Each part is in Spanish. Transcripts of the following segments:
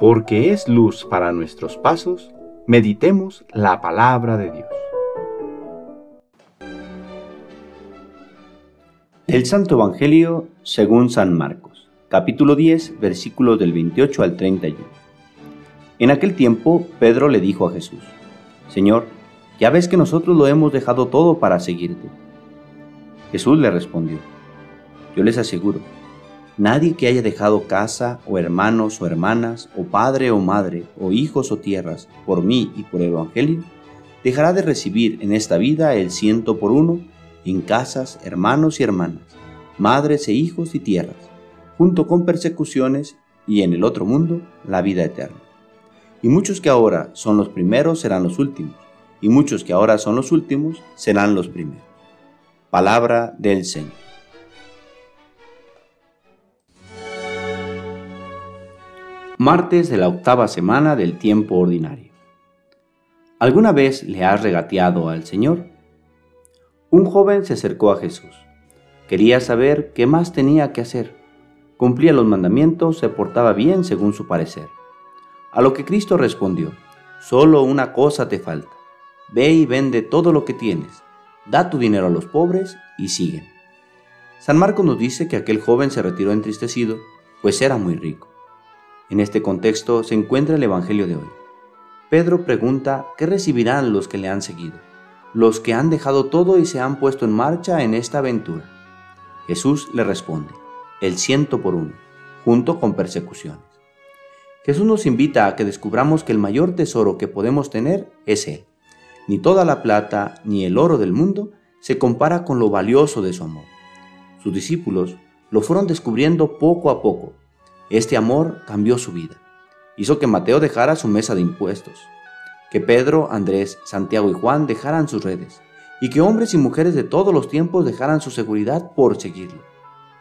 porque es luz para nuestros pasos, meditemos la palabra de Dios. El Santo Evangelio según San Marcos, capítulo 10, versículos del 28 al 31. En aquel tiempo Pedro le dijo a Jesús, Señor, ya ves que nosotros lo hemos dejado todo para seguirte. Jesús le respondió, Yo les aseguro, Nadie que haya dejado casa o hermanos o hermanas o padre o madre o hijos o tierras por mí y por el Evangelio, dejará de recibir en esta vida el ciento por uno en casas, hermanos y hermanas, madres e hijos y tierras, junto con persecuciones y en el otro mundo la vida eterna. Y muchos que ahora son los primeros serán los últimos, y muchos que ahora son los últimos serán los primeros. Palabra del Señor. Martes de la octava semana del tiempo ordinario. ¿Alguna vez le has regateado al Señor? Un joven se acercó a Jesús. Quería saber qué más tenía que hacer. Cumplía los mandamientos, se portaba bien según su parecer. A lo que Cristo respondió, solo una cosa te falta. Ve y vende todo lo que tienes, da tu dinero a los pobres y sigue. San Marcos nos dice que aquel joven se retiró entristecido, pues era muy rico. En este contexto se encuentra el Evangelio de hoy. Pedro pregunta qué recibirán los que le han seguido, los que han dejado todo y se han puesto en marcha en esta aventura. Jesús le responde, el ciento por uno, junto con persecuciones. Jesús nos invita a que descubramos que el mayor tesoro que podemos tener es Él. Ni toda la plata ni el oro del mundo se compara con lo valioso de su amor. Sus discípulos lo fueron descubriendo poco a poco este amor cambió su vida. Hizo que Mateo dejara su mesa de impuestos, que Pedro, Andrés, Santiago y Juan dejaran sus redes, y que hombres y mujeres de todos los tiempos dejaran su seguridad por seguirlo.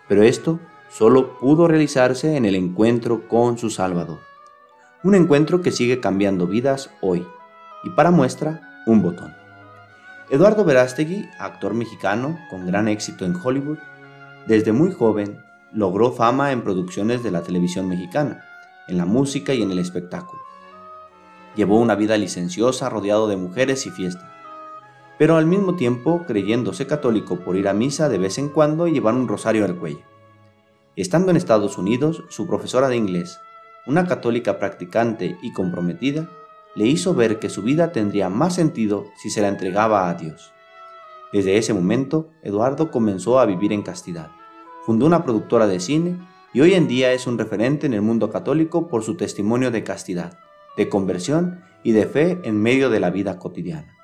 Pero esto solo pudo realizarse en el encuentro con su Salvador. Un encuentro que sigue cambiando vidas hoy. Y para muestra, un botón. Eduardo Verástegui, actor mexicano con gran éxito en Hollywood, desde muy joven logró fama en producciones de la televisión mexicana, en la música y en el espectáculo. Llevó una vida licenciosa rodeado de mujeres y fiesta, pero al mismo tiempo creyéndose católico por ir a misa de vez en cuando y llevar un rosario al cuello. Estando en Estados Unidos, su profesora de inglés, una católica practicante y comprometida, le hizo ver que su vida tendría más sentido si se la entregaba a Dios. Desde ese momento, Eduardo comenzó a vivir en castidad fundó una productora de cine y hoy en día es un referente en el mundo católico por su testimonio de castidad, de conversión y de fe en medio de la vida cotidiana.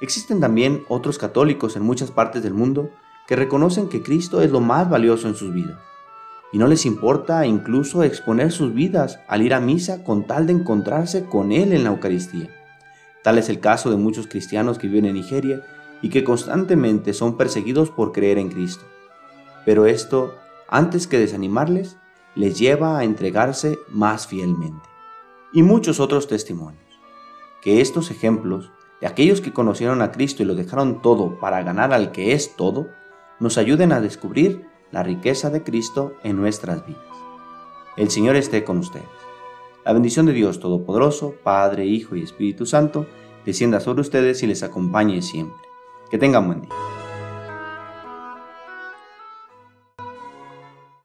Existen también otros católicos en muchas partes del mundo que reconocen que Cristo es lo más valioso en sus vidas y no les importa incluso exponer sus vidas al ir a misa con tal de encontrarse con Él en la Eucaristía. Tal es el caso de muchos cristianos que viven en Nigeria y que constantemente son perseguidos por creer en Cristo pero esto, antes que desanimarles, les lleva a entregarse más fielmente. Y muchos otros testimonios. Que estos ejemplos de aquellos que conocieron a Cristo y lo dejaron todo para ganar al que es todo, nos ayuden a descubrir la riqueza de Cristo en nuestras vidas. El Señor esté con ustedes. La bendición de Dios Todopoderoso, Padre, Hijo y Espíritu Santo, descienda sobre ustedes y les acompañe siempre. Que tengan buen día.